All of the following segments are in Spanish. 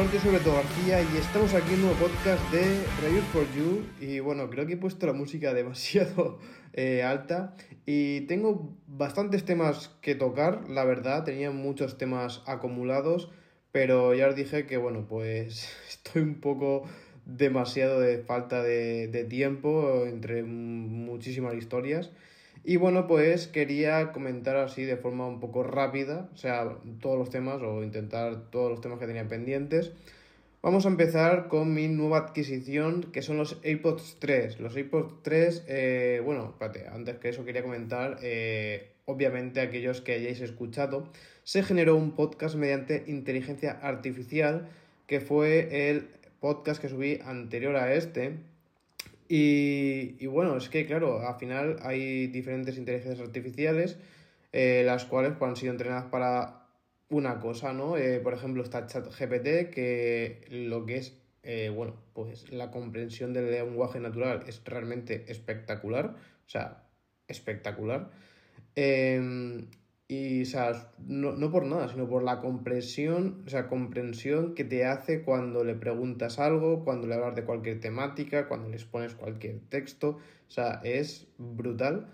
Soy Beto García y estamos aquí en un nuevo podcast de Reviews for You. Y bueno, creo que he puesto la música demasiado eh, alta y tengo bastantes temas que tocar, la verdad. Tenía muchos temas acumulados, pero ya os dije que bueno, pues estoy un poco demasiado de falta de tiempo entre muchísimas historias. Y bueno, pues quería comentar así de forma un poco rápida, o sea, todos los temas o intentar todos los temas que tenía pendientes. Vamos a empezar con mi nueva adquisición, que son los AirPods 3. Los AirPods 3, eh, bueno, espérate, antes que eso quería comentar, eh, obviamente aquellos que hayáis escuchado, se generó un podcast mediante inteligencia artificial, que fue el podcast que subí anterior a este, y, bueno, es que claro, al final hay diferentes inteligencias artificiales, eh, las cuales pues, han sido entrenadas para una cosa, ¿no? Eh, por ejemplo, está ChatGPT, que lo que es, eh, bueno, pues la comprensión del lenguaje natural es realmente espectacular, o sea, espectacular. Y, o sea, no, no, por nada, sino por la comprensión, o sea, comprensión que te hace cuando le preguntas algo, cuando le hablas de cualquier temática, cuando les pones cualquier texto. O sea, es brutal.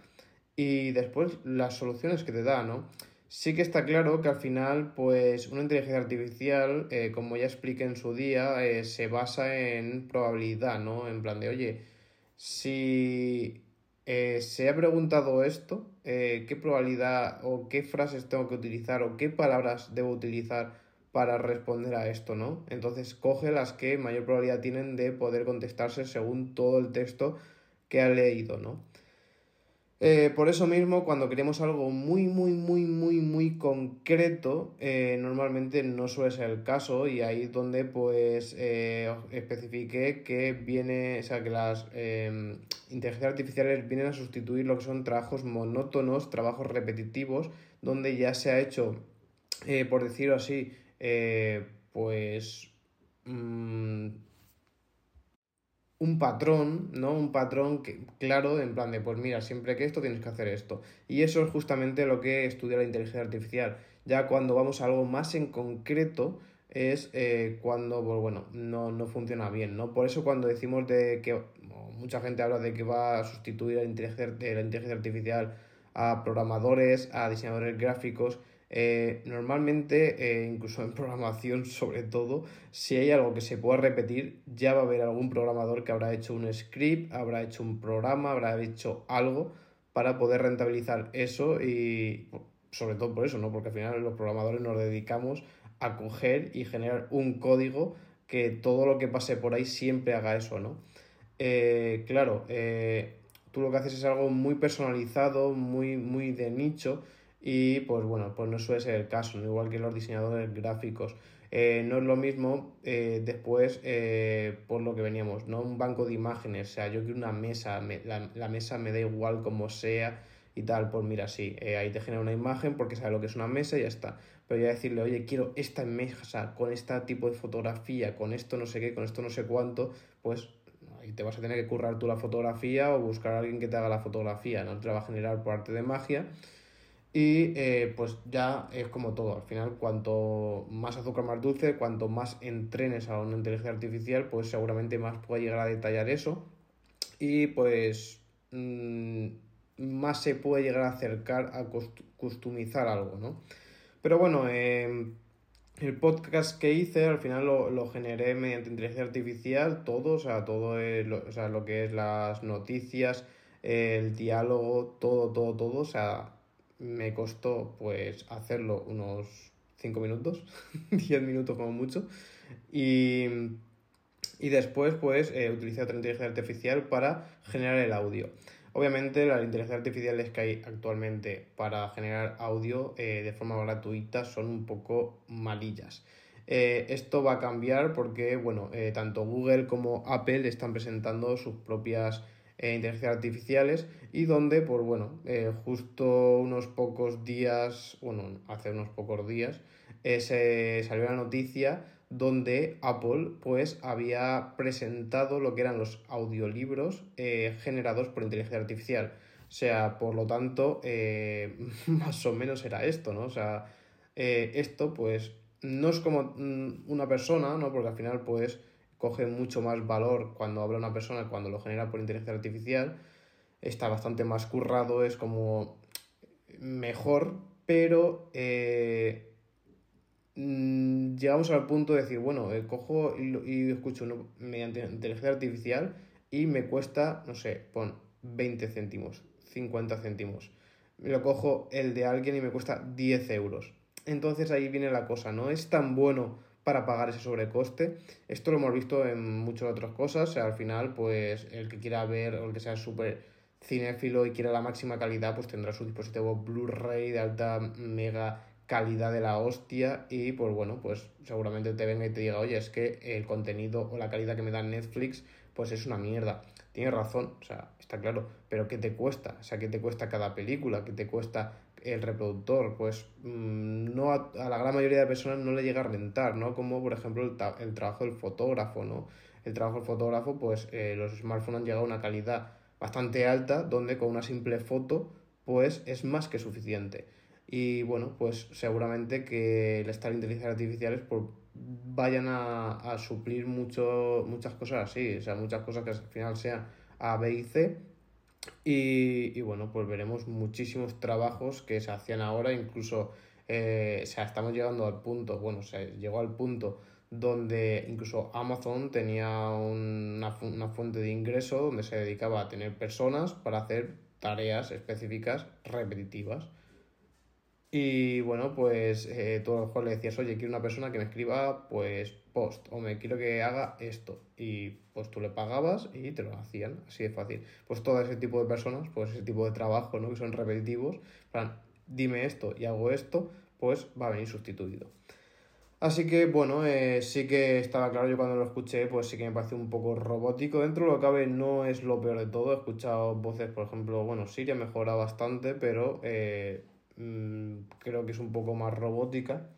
Y después las soluciones que te da, ¿no? Sí que está claro que al final, pues, una inteligencia artificial, eh, como ya expliqué en su día, eh, se basa en probabilidad, ¿no? En plan de, oye, si eh, se ha preguntado esto, eh, qué probabilidad o qué frases tengo que utilizar o qué palabras debo utilizar para responder a esto, ¿no? Entonces coge las que mayor probabilidad tienen de poder contestarse según todo el texto que ha leído, ¿no? Eh, por eso mismo, cuando queremos algo muy, muy, muy, muy, muy concreto, eh, normalmente no suele ser el caso y ahí es donde pues eh, especifique que viene, o sea, que las em, inteligencias artificiales vienen a sustituir lo que son trabajos monótonos, trabajos repetitivos, donde ya se ha hecho, por decirlo así, pues... Mm, un patrón, ¿no? Un patrón que, claro, en plan de, pues mira, siempre que esto tienes que hacer esto. Y eso es justamente lo que estudia la inteligencia artificial. Ya cuando vamos a algo más en concreto es eh, cuando, pues bueno, no, no, funciona bien, ¿no? Por eso cuando decimos de que mucha gente habla de que va a sustituir la inteligencia artificial a programadores, a diseñadores gráficos, eh, normalmente, eh, incluso en programación sobre todo, si hay algo que se pueda repetir, ya va a haber algún programador que habrá hecho un script, habrá hecho un programa, habrá hecho algo para poder rentabilizar eso y sobre todo por eso, ¿no? Porque al final los programadores nos dedicamos a coger y generar un código que todo lo que pase por ahí siempre haga eso, ¿no? Eh, claro, tú lo que haces es algo muy personalizado, muy, muy de nicho y pues bueno, pues no suele ser el caso, igual que los diseñadores gráficos. Eh, no es lo mismo eh, después eh, por lo que veníamos, no un banco de imágenes, o sea, yo quiero una mesa, la, mesa me da igual como sea y tal, pues mira, sí, ahí te genera una imagen porque sabe lo que es una mesa y ya está. Pero ya decirle, oye, quiero esta mesa con este tipo de fotografía, con esto no sé qué, con esto no sé cuánto, pues ahí te vas a tener que currar tú la fotografía o buscar a alguien que te haga la fotografía, no te la va a generar por arte de magia y eh, pues ya es como todo, al final cuanto más azúcar más dulce, cuanto más entrenes a una inteligencia artificial, pues seguramente más puede llegar a detallar eso y pues mm, más se puede llegar a acercar a customizar algo, ¿no? Pero bueno, em, el podcast que hice al final lo, generé mediante inteligencia artificial, todo, o sea, todo lo, o sea, lo que es las noticias, el diálogo, todo, todo, todo, o sea, me costó pues hacerlo unos 5 minutos, 10 minutos como mucho. Y, y después pues eh, utilicé otra inteligencia artificial para generar el audio. Obviamente las inteligencias artificiales que hay actualmente para generar audio eh, de forma gratuita son un poco malillas. Eh, esto va a cambiar porque, bueno, tanto Google como Apple están presentando sus propias eh, inteligencias artificiales y donde, pues bueno, eh, justo unos pocos días, bueno, hace unos pocos días, eh, se salió la noticia donde Apple pues había presentado lo que eran los audiolibros generados por inteligencia artificial. O sea, por lo tanto, más o menos era esto, ¿no? O sea, esto pues no es como mm, una persona, ¿no? Porque al final, pues, coge mucho más valor cuando habla una persona, cuando lo genera por inteligencia artificial, está bastante más currado, es como mejor, pero eh, mm, llegamos al punto de decir, bueno, eh, cojo y, escucho mediante inteligencia artificial y me cuesta, no sé, pon 20 céntimos, 50 céntimos. Lo cojo el de alguien y me cuesta 10 euros. Entonces ahí viene la cosa, no es tan bueno para pagar ese sobrecoste. Esto lo hemos visto en muchas otras cosas. al final, pues el que quiera ver o el que sea súper cinéfilo y quiera la máxima calidad, pues tendrá su dispositivo Blu-ray de alta mega calidad de la hostia y pues bueno, pues seguramente te venga y te diga, oye, es que el contenido o la calidad que me da Netflix pues es una mierda. Tienes razón, o sea, está claro, pero ¿qué te cuesta? O sea, ¿qué te cuesta cada película? ¿Qué te cuesta el reproductor, pues mm, no a, la gran mayoría de personas no le llega a rentar, ¿no? Como por ejemplo el, trabajo del fotógrafo, ¿no? El trabajo del fotógrafo, pues eh, los smartphones han llegado a una calidad bastante alta, donde con una simple foto, pues es más que suficiente. Y bueno, pues seguramente que el estar inteligencias artificiales pues, vayan a, a suplir mucho, muchas cosas así, o sea, muchas cosas que al final sean A, B y C y, bueno, pues veremos muchísimos trabajos que se hacían ahora, incluso eh, o sea, estamos llegando al punto, bueno, se llegó al punto donde incluso Amazon tenía una, una fuente de ingreso donde se dedicaba a tener personas para hacer tareas específicas repetitivas. Y bueno, pues eh, tú a lo mejor le decías, oye, quiero una persona que me escriba pues post o me quiero que haga esto. Y pues tú le pagabas y te lo hacían, así de fácil. Pues todo ese tipo de personas, pues ese tipo de trabajo, ¿no? Que son repetitivos, plan, dime esto y hago esto, pues va a venir sustituido. Así que bueno, eh, sí que estaba claro, yo cuando lo escuché, pues sí que me pareció un poco robótico. Dentro de lo que cabe no es lo peor de todo. He escuchado voces, por ejemplo, bueno, Siri ha mejorado bastante, pero eh, Mm, creo que es un poco más robótica,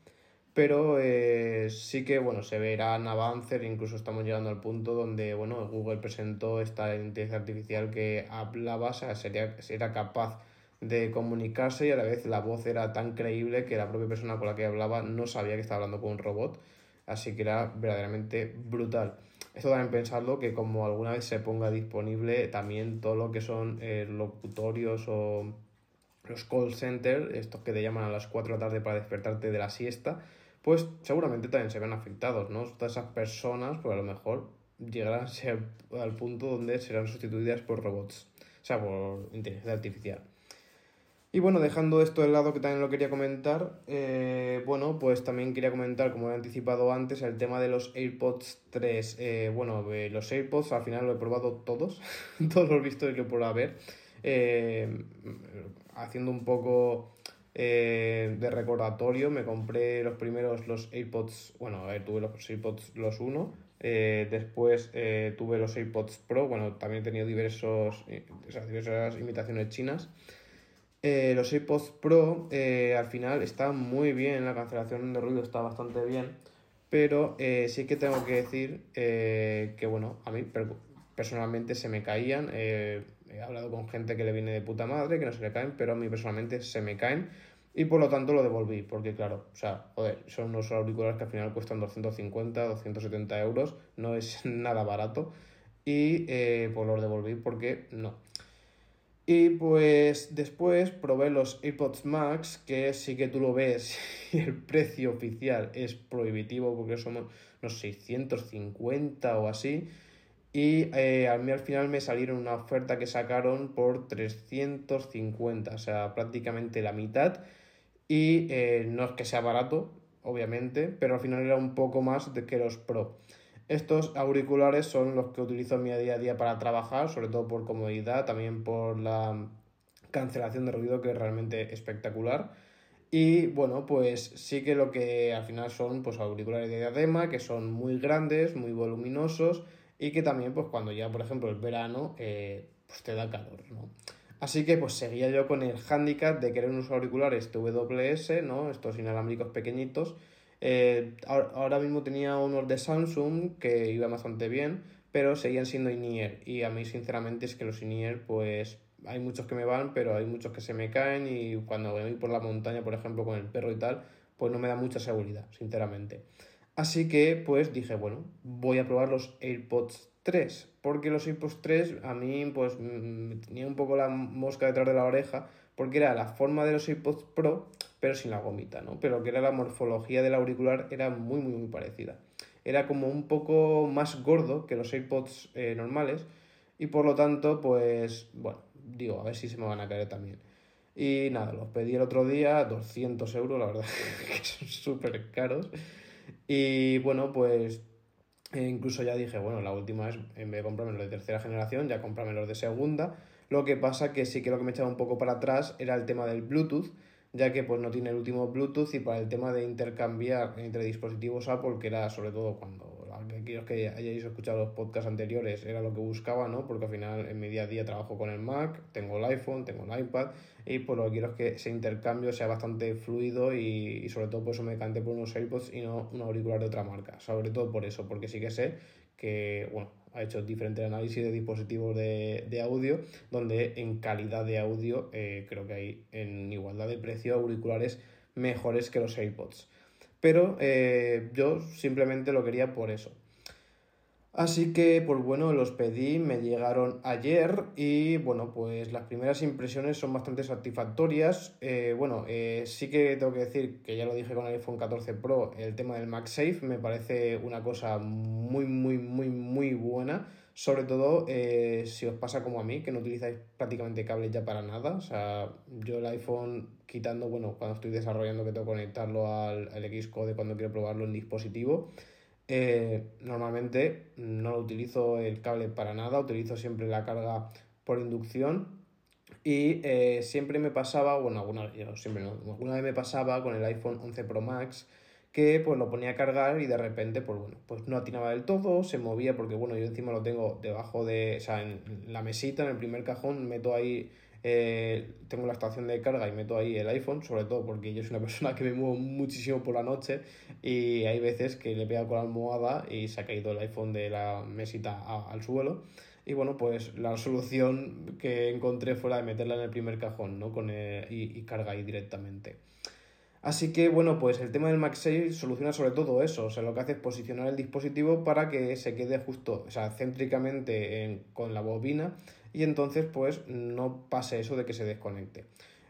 pero eh, sí que bueno, se verán avances, incluso estamos llegando al punto donde bueno, Google presentó esta inteligencia artificial que hablaba, o sea, sería, era capaz de comunicarse y a la vez la voz era tan creíble que la propia persona con la que hablaba no sabía que estaba hablando con un robot, así que era verdaderamente brutal. Esto también pensarlo que como alguna vez se ponga disponible también todo lo que son eh, locutorios o los call centers, estos que te llaman a las 4 de la tarde para despertarte de la siesta, pues seguramente también se ven afectados, ¿no? Todas esas personas, pues a lo mejor llegarán a ser al punto donde serán sustituidas por robots, o sea, por inteligencia artificial. Y bueno, dejando esto de lado que también lo quería comentar, eh, bueno, pues también quería comentar, como he anticipado antes, el tema de los AirPods 3. Eh, bueno, eh, los AirPods al final lo he probado todos, todos los vistos que por haber. Eh, haciendo un poco eh, de recordatorio, me compré los primeros, los AirPods, bueno, ver, tuve los AirPods los 1, eh, después tuve los AirPods Pro, bueno, también he tenido diversos, diversas imitaciones chinas. los AirPods Pro al final están muy bien, la cancelación de ruido está bastante bien, pero sí que tengo que decir que, bueno, a mí personalmente se me caían he hablado con gente que le viene de puta madre, que no se le caen, pero a mí personalmente se me caen y por lo tanto lo devolví, porque claro, o sea, joder, son unos auriculares que al final cuestan 250, 270 euros, no es nada barato y eh, pues los devolví porque no. Y pues después probé los AirPods Max, que sí que tú lo ves y el precio oficial es prohibitivo porque son unos 650 o así. Y eh, a mí al final me salieron una oferta que sacaron por 350, o sea, prácticamente la mitad. Y eh, no es que sea barato, obviamente, pero al final era un poco más de que los Pro. Estos auriculares son los que utilizo en mi día a día para trabajar, sobre todo por comodidad, también por la cancelación de ruido que es realmente espectacular. Y bueno, pues sí que lo que al final son pues auriculares de diadema, que son muy grandes, muy voluminosos y que también pues cuando ya por ejemplo el verano eh, pues te da calor, ¿no? Así que pues seguía yo con el handicap de querer unos auriculares TWS, ¿no? Estos inalámbricos pequeñitos. Eh, ahora mismo tenía unos de Samsung que iban bastante bien, pero seguían siendo in Y a mí sinceramente es que los in pues hay muchos que me van, pero hay muchos que se me caen y cuando voy por la montaña, por ejemplo, con el perro y tal, pues no me da mucha seguridad, sinceramente. Así que pues dije, bueno, voy a probar los AirPods 3, porque los AirPods 3 a mí pues me tenía un poco la mosca detrás de la oreja, porque era la forma de los AirPods Pro, pero sin la gomita, ¿no? Pero que era la morfología del auricular era muy, muy, muy parecida. Era como un poco más gordo que los AirPods eh, normales, y por lo tanto, pues, bueno, digo, a ver si se me van a caer también. Y nada, los pedí el otro día, 200 euros, la verdad, que son súper caros. Y bueno, pues eh, incluso ya dije, bueno, la última vez, en vez de comprarme los de tercera generación, ya comprarme los de segunda. Lo que pasa que sí que lo que me echaba un poco para atrás era el tema del Bluetooth, ya que pues no tiene el último Bluetooth y para el tema de intercambiar entre dispositivos Apple, que era sobre todo cuando aquellos que hayáis escuchado los podcasts anteriores era lo que buscaba, ¿no? Porque al final en mi día a día trabajo con el Mac, tengo el iPhone, tengo el iPad y pues lo que quiero es que ese intercambio sea bastante fluido y, sobre todo por eso me decanté por unos AirPods y no un auricular de otra marca. Sobre todo por eso, porque sí que sé que, bueno, ha hecho diferentes análisis de dispositivos de, de audio, donde en calidad de audio eh, creo que hay en igualdad de precio auriculares mejores que los AirPods. Pero eh, yo simplemente lo quería por eso. Así que, pues bueno, los pedí, me llegaron ayer y bueno, pues las primeras impresiones son bastante satisfactorias. Eh, bueno, eh, sí que tengo que decir que ya lo dije con el iPhone 14 Pro, el tema del MagSafe me parece una cosa muy, muy, muy, muy buena. Sobre todo eh, si os pasa como a mí, que no utilizáis prácticamente cables ya para nada. O sea, yo el iPhone quitando, bueno, cuando estoy desarrollando que tengo que conectarlo al, al Xcode cuando quiero probarlo en dispositivo. Eh, normalmente no lo utilizo el cable para nada, utilizo siempre la carga por inducción. Y eh, siempre me pasaba, bueno, alguna, siempre alguna vez me pasaba con el iPhone 11 Pro Max que pues lo ponía a cargar y de repente pues bueno, pues no atinaba del todo, se movía porque bueno, yo encima lo tengo debajo de, o sea, en la mesita, en el primer cajón, meto ahí, eh, tengo la estación de carga y meto ahí el iPhone, sobre todo porque yo soy una persona que me muevo muchísimo por la noche y hay veces que le pega con la almohada y se ha caído el iPhone de la mesita al suelo. Y bueno, pues la solución que encontré fue la de meterla en el primer cajón, ¿no? Con y carga ahí directamente. Así que bueno, pues el tema del MagSafe soluciona sobre todo eso, o sea, lo que hace es posicionar el dispositivo para que se quede justo, o sea, céntricamente con la bobina y entonces pues no pase eso de que se desconecte.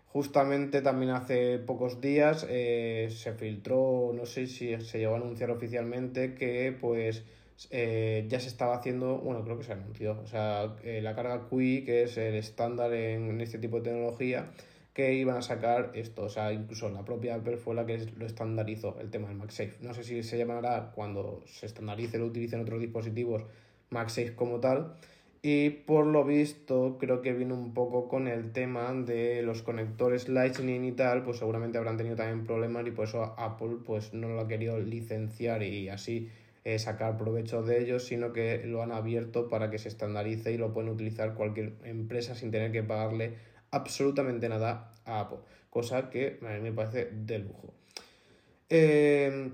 Justamente también hace pocos días eh, se filtró, no sé si se llegó a anunciar oficialmente que pues eh, ya se estaba haciendo, bueno, creo que se anunció, o sea, eh, la carga QI, que es el estándar en este tipo de tecnología, que iban a sacar esto. O sea, incluso la propia Apple fue la que lo estandarizó, el tema del MagSafe. No sé si se llamará cuando se estandarice, lo utilicen otros dispositivos, MagSafe como tal. Y por lo visto, creo que viene un poco con el tema de los conectores Lightning y tal, pues seguramente habrán tenido también problemas y por eso Apple pues no lo ha querido licenciar y así eh, sacar provecho de ellos, sino que lo han abierto para que se estandarice y lo pueden utilizar cualquier empresa sin tener que pagarle absolutamente nada a Apple, cosa que a mí me parece de lujo. Eh,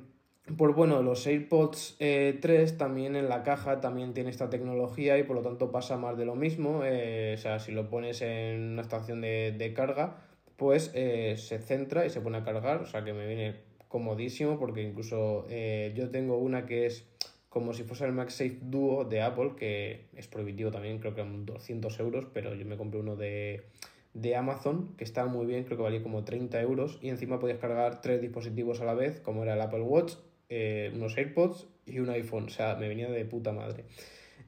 pues bueno, los AirPods 3 eh, también en la caja también tiene esta tecnología y por lo tanto pasa más de lo mismo. Eh, o sea, si lo pones en una estación de, carga, pues se centra y se pone a cargar. O sea que me viene comodísimo porque incluso yo tengo una que es como si fuese el MagSafe Duo de Apple, que es prohibitivo también, creo que son 200 euros, pero yo me compré uno de, de Amazon, que estaba muy bien, creo que valía como 30 euros, y encima podías cargar tres dispositivos a la vez, como era el Apple Watch, eh, unos AirPods y un iPhone, o sea, me venía de puta madre.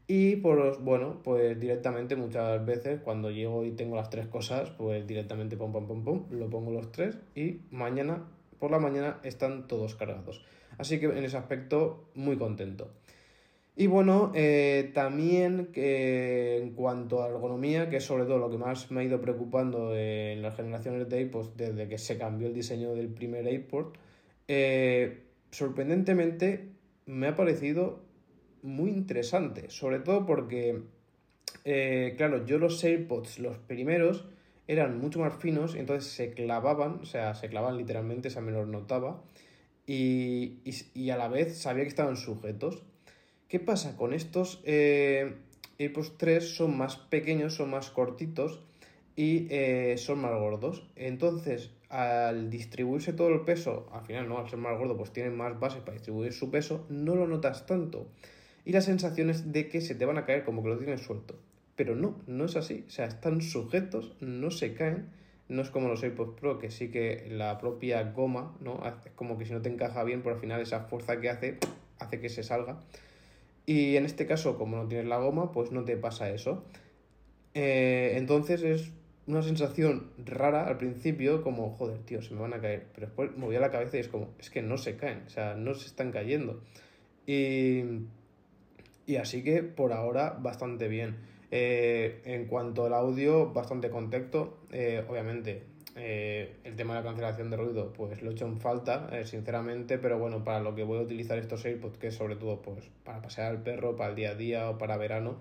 Y pues bueno, pues directamente muchas veces cuando llego y tengo las tres cosas, pues directamente pum pum pum pum, lo pongo los tres y mañana por la mañana están todos cargados. Así que en ese aspecto muy contento. Y bueno, eh, también que en cuanto a ergonomía, que es sobre todo lo que más me ha ido preocupando en las generaciones de iPods desde que se cambió el diseño del primer iPod, eh, sorprendentemente me ha parecido muy interesante, sobre todo porque, eh, claro, yo los AirPods, los primeros, eran mucho más finos entonces se clavaban, o sea, se clavaban literalmente, esa me los notaba, y, y a la vez sabía que estaban sujetos. ¿Qué pasa? Con estos eh, AirPods 3 son más pequeños, son más cortitos y eh, son más gordos. Entonces, al distribuirse todo el peso, al final no, al ser más gordo, pues tienen más base para distribuir su peso, no lo notas tanto. Y la sensación es de que se te van a caer como que lo tienes suelto. Pero no, no es así. O sea, están sujetos, no se caen. No es como los AirPods Pro, que sí que la propia goma, ¿no? Es como que si no te encaja bien, por al final esa fuerza que hace, hace que se salga. Y en este caso, como no tienes la goma, pues no te pasa eso. Eh, entonces es una sensación rara al principio, como, joder, tío, se me van a caer. Pero después movía la cabeza y es como, es que no se caen, o sea, no se están cayendo. Y, y así que por ahora bastante bien. Eh, en cuanto al audio, bastante contexto. Eh, obviamente, eh, el tema de la cancelación de ruido, pues lo he hecho en falta, sinceramente, pero bueno, para lo que voy a utilizar estos AirPods, que es sobre todo pues, para pasear al perro, para el día a día o para verano,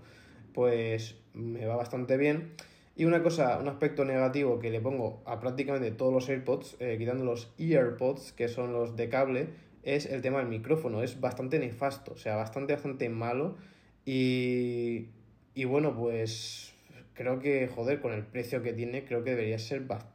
pues me va bastante bien. Y una cosa, un aspecto negativo que le pongo a prácticamente todos los AirPods, eh, quitando los EarPods, que son los de cable, es el tema del micrófono. Es bastante nefasto, o sea, bastante, bastante malo. Y, y bueno, pues creo que, joder, con el precio que tiene, creo que debería ser bastante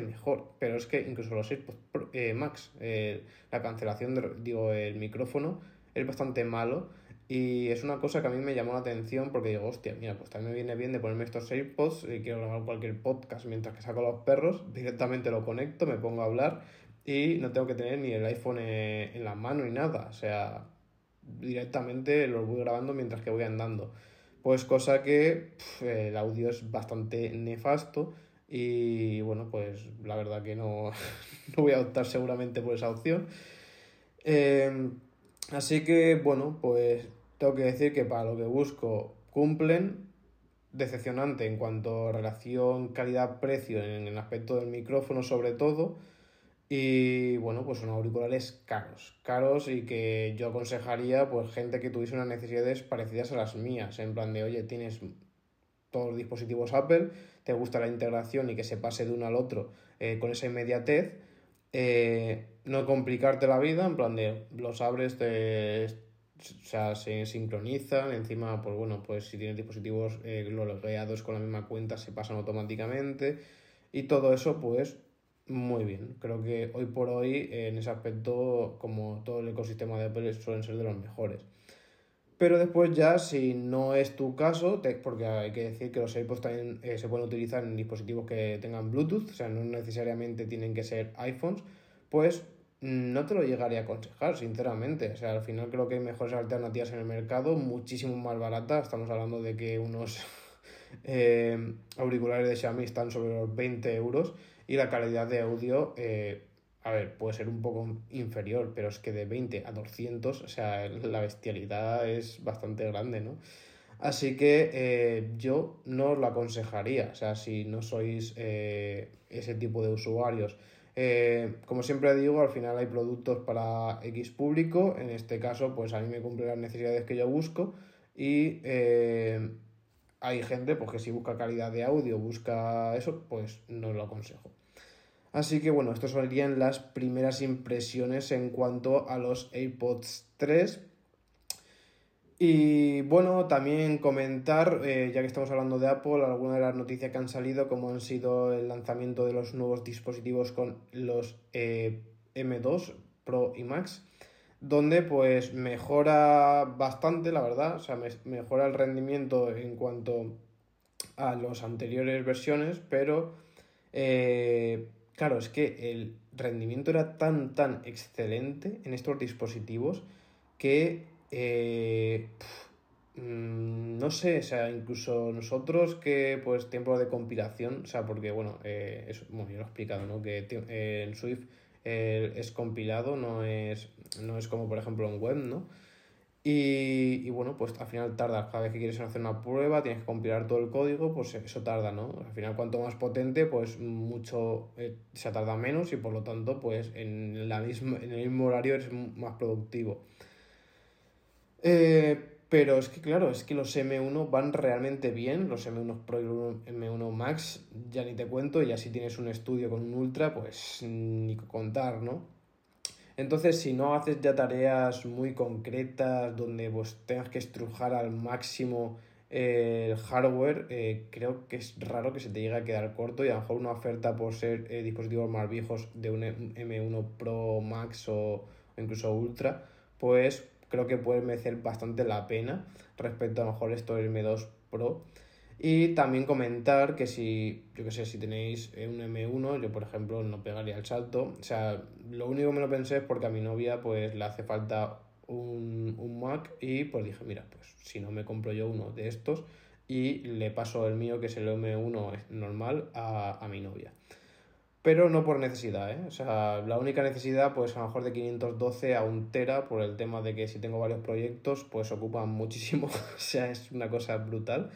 mejor. Pero es que incluso los AirPods eh, Max, eh, la cancelación, de, digo, el micrófono es bastante malo. Y es una cosa que a mí me llamó la atención porque digo, hostia, mira, pues también me viene bien de ponerme estos AirPods y quiero grabar cualquier podcast mientras que saco los perros, directamente lo conecto, me pongo a hablar y no tengo que tener ni el iPhone eh, en la mano ni nada, o sea, directamente lo voy grabando mientras que voy andando. Pues cosa que el audio es bastante nefasto y bueno, pues la verdad que no, no voy a optar seguramente por esa opción. Eh, así que bueno, pues tengo que decir que para lo que busco cumplen. Decepcionante en cuanto a relación calidad-precio en el aspecto del micrófono sobre todo. Y bueno, pues son auriculares caros, caros y que yo aconsejaría pues gente que tuviese unas necesidades parecidas a las mías, en plan de, oye, tienes todos los dispositivos Apple, te gusta la integración y que se pase de uno al otro eh, con esa inmediatez, eh, no complicarte la vida, en plan de los abres, te, o sea, se sincronizan, encima, pues bueno, pues si tienes dispositivos eh, logueados con la misma cuenta se pasan automáticamente y todo eso, pues muy bien. Creo que hoy por hoy en ese aspecto, como todo el ecosistema de Apple, suelen ser de los mejores. Pero después ya, si no es tu caso, porque hay que decir que los AirPods también eh, se pueden utilizar en dispositivos que tengan Bluetooth, o sea, no necesariamente tienen que ser iPhones, pues no te lo llegaría a aconsejar, sinceramente. O sea, al final creo que hay mejores alternativas en el mercado, muchísimo más baratas. Estamos hablando de que unos eh, auriculares de Xiaomi están sobre los 20 euros y la calidad de audio, eh, a ver, puede ser un poco inferior, pero es que de 20 a 200, o sea, la bestialidad es bastante grande, ¿no? Así que eh, yo no os lo aconsejaría, o sea, si no sois ese tipo de usuarios eh, como siempre digo, al final hay productos para X público, en este caso, pues a mí me cumple las necesidades que yo busco y eh, hay gente pues, que si busca calidad de audio, busca eso, pues no lo aconsejo. Así que bueno, estas serían las primeras impresiones en cuanto a los AirPods 3 y bueno, también comentar, eh, ya que estamos hablando de Apple, algunas de las noticias que han salido, como han sido el lanzamiento de los nuevos dispositivos con los eh, M2 Pro y Max, donde pues mejora bastante, la verdad, o sea, mejora el rendimiento en cuanto a las anteriores versiones, pero eh, claro, es que el rendimiento era tan, tan excelente en estos dispositivos que eh, mm, no sé, o sea, incluso nosotros que pues tiempo de compilación, o sea, porque bueno, eh, yo lo he explicado, ¿no? Que eh, en Swift es compilado, no es, no es como por ejemplo en web, ¿no? Y, bueno, pues al final tarda, cada vez que quieres hacer una prueba, tienes que compilar todo el código, pues eso tarda, ¿no? Al final cuanto más potente, pues mucho se tarda menos y por lo tanto, pues en, la misma, en el mismo horario eres más productivo. Eh, pero es que claro, es que los M1 van realmente bien, los M1 Pro y M1 Max, ya ni te cuento, y así tienes un estudio con un Ultra, pues ni contar, ¿no? Entonces, si no haces ya tareas muy concretas donde pues tengas que estrujar al máximo el hardware eh, creo que es raro que se te llegue a quedar corto y a lo mejor una oferta por ser eh, dispositivos más viejos de un M1 Pro Max o, incluso Ultra, pues creo que puede merecer bastante la pena respecto a lo mejor esto del M2 Pro. Y también comentar que si, yo que sé, si tenéis un M1, yo por ejemplo no pegaría el salto. O sea, lo único que me lo pensé es porque a mi novia pues le hace falta un, un Mac y pues dije, mira, pues si no me compro yo uno de estos y le paso el mío, que es el M1 normal, a, a mi novia. Pero no por necesidad, ¿eh? O sea, la única necesidad, pues a lo mejor de 512 a un tera, por el tema de que si tengo varios proyectos, pues ocupan muchísimo. o sea, es una cosa brutal.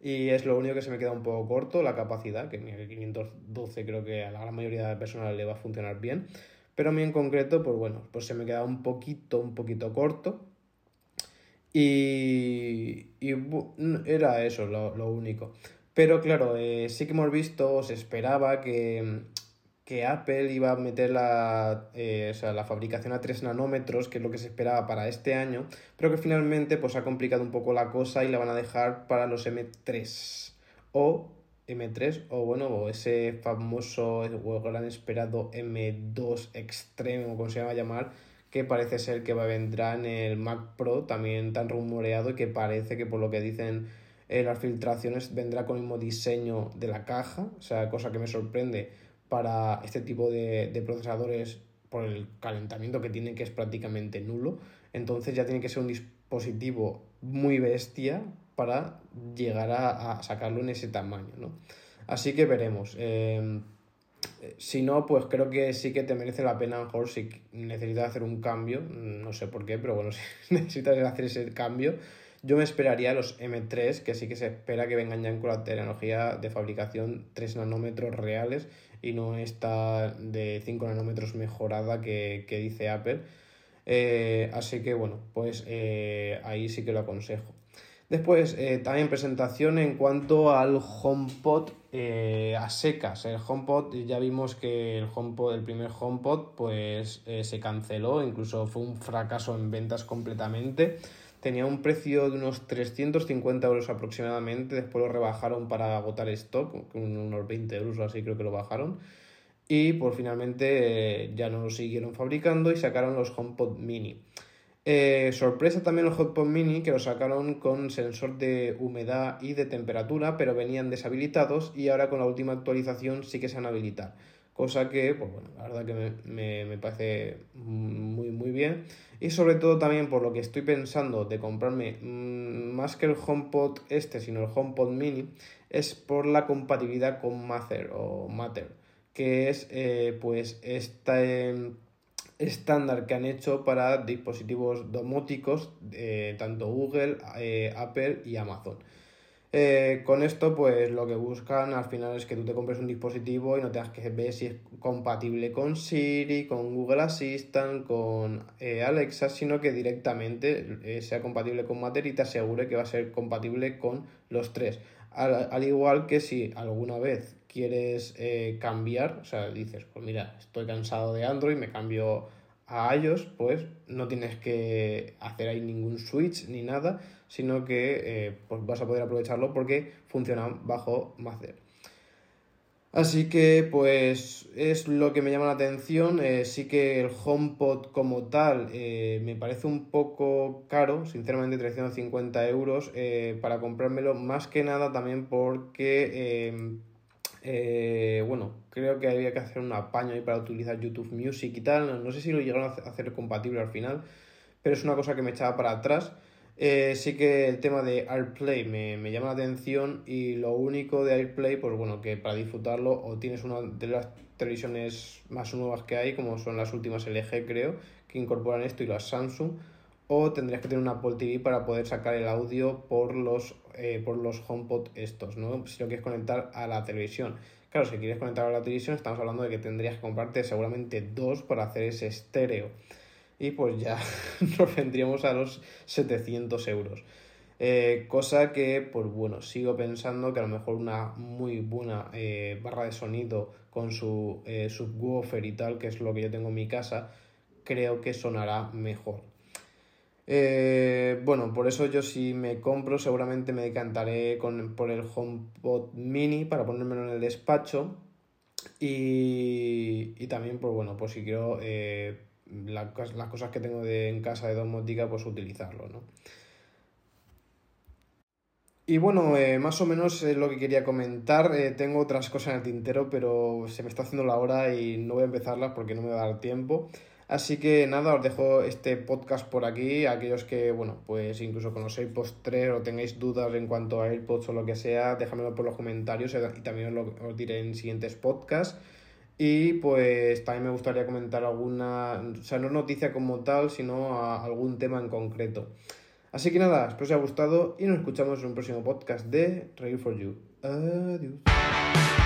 Y es lo único que se me queda un poco corto, la capacidad, que 512 creo que a la gran mayoría de personas le va a funcionar bien. Pero a mí en concreto, pues bueno, pues se me queda un poquito, un poquito corto. Y, y era eso lo, único. Pero claro, eh, sí que hemos visto, se esperaba que, que Apple iba a meter la, eh, la fabricación a 3 nanómetros, que es lo que se esperaba para este año, pero que finalmente pues, ha complicado un poco la cosa y la van a dejar para los M3 o M3 o bueno, o ese famoso o gran esperado M2 extremo, como se llama llamar, que parece ser que vendrá en el Mac Pro, también tan rumoreado y que parece que por lo que dicen eh, las filtraciones vendrá con el mismo diseño de la caja, o sea, cosa que me sorprende para este tipo de, procesadores por el calentamiento que tiene que es prácticamente nulo, entonces ya tiene que ser un dispositivo muy bestia para llegar a, sacarlo en ese tamaño, ¿no? Así que veremos. Eh, si no, pues creo que sí que te merece la pena, mejor si necesitas hacer un cambio, no sé por qué, pero bueno, si necesitas hacer ese cambio, yo me esperaría los M3, que sí que se espera que vengan ya con la tecnología de fabricación 3 nanómetros reales y no esta de 5 nanómetros mejorada que, dice Apple. Eh, así que bueno, pues eh, ahí sí que lo aconsejo. Después, eh, también presentación en cuanto al HomePod a secas. El HomePod, ya vimos que el HomePod, el primer HomePod, pues se canceló, incluso fue un fracaso en ventas completamente. Tenía un precio de unos 350 euros aproximadamente, después lo rebajaron para agotar stock, unos 20 euros o así creo que lo bajaron. Y pues finalmente ya no lo siguieron fabricando y sacaron los HomePod mini. Eh, sorpresa también los HotPod Mini que lo sacaron con sensor de humedad y de temperatura, pero venían deshabilitados y ahora con la última actualización sí que se han habilitado. Cosa que, pues bueno, la verdad que me, parece muy, muy bien. Y sobre todo también por lo que estoy pensando de comprarme mm, más que el HomePod este, sino el HomePod Mini, es por la compatibilidad con Matter o Matter, que es eh, pues esta estándar que han hecho para dispositivos domóticos, eh, tanto Google, eh, Apple y Amazon. Eh, con esto, pues lo que buscan al final es que tú te compres un dispositivo y no tengas que ver si es compatible con Siri, con Google Assistant, con Alexa, sino que directamente sea compatible con Matter y te asegure que va a ser compatible con los tres. al igual que si alguna vez quieres eh, cambiar, o sea, dices, pues mira, estoy cansado de Android, me cambio a iOS, pues no tienes que hacer ahí ningún switch ni nada, sino que eh, pues vas a poder aprovecharlo porque funciona bajo Mazer. Así que pues es lo que me llama la atención. Eh, sí que el HomePod como tal me parece un poco caro, sinceramente 350 euros para comprármelo, más que nada también porque eh, bueno, creo que había que hacer un apaño ahí para utilizar YouTube Music y tal. No sé si lo llegaron a hacer compatible al final, pero es una cosa que me echaba para atrás. Eh, sí que el tema de AirPlay me, me, llama la atención y lo único de AirPlay, pues bueno, que para disfrutarlo o tienes una de las televisiones más nuevas que hay, como son las últimas LG creo, que incorporan esto y las Samsung, o tendrías que tener una Apple TV para poder sacar el audio por los eh, por los HomePod estos, ¿no? Si lo quieres conectar a la televisión. Claro, si quieres conectar a la televisión, estamos hablando de que tendrías que comprarte seguramente dos para hacer ese estéreo. Y pues ya nos vendríamos a los 700 euros. Eh, cosa que, pues bueno, sigo pensando que a lo mejor una muy buena eh, barra de sonido con su subwoofer y tal, que es lo que yo tengo en mi casa, creo que sonará mejor. Eh, bueno, por eso yo si me compro seguramente me decantaré con, por el HomePod mini para ponérmelo en el despacho y, y también, pues bueno, pues si quiero eh, las cosas que tengo de, en casa de domótica, pues utilizarlo, ¿no? Y bueno, eh, más o menos es lo que quería comentar. Eh, tengo otras cosas en el tintero, pero se me está haciendo la hora y no voy a empezarlas porque no me va a dar tiempo. Así que nada, os dejo este podcast por aquí. Aquellos que, bueno, pues incluso con los AirPods 3 o tengáis dudas en cuanto a AirPods o lo que sea, déjamelo por los comentarios y también os lo diré en siguientes podcasts. Y pues también me gustaría comentar alguna, o sea, no noticia como tal, sino algún tema en concreto. Así que nada, espero os haya gustado y nos escuchamos en un próximo podcast de Ready for You. Adiós.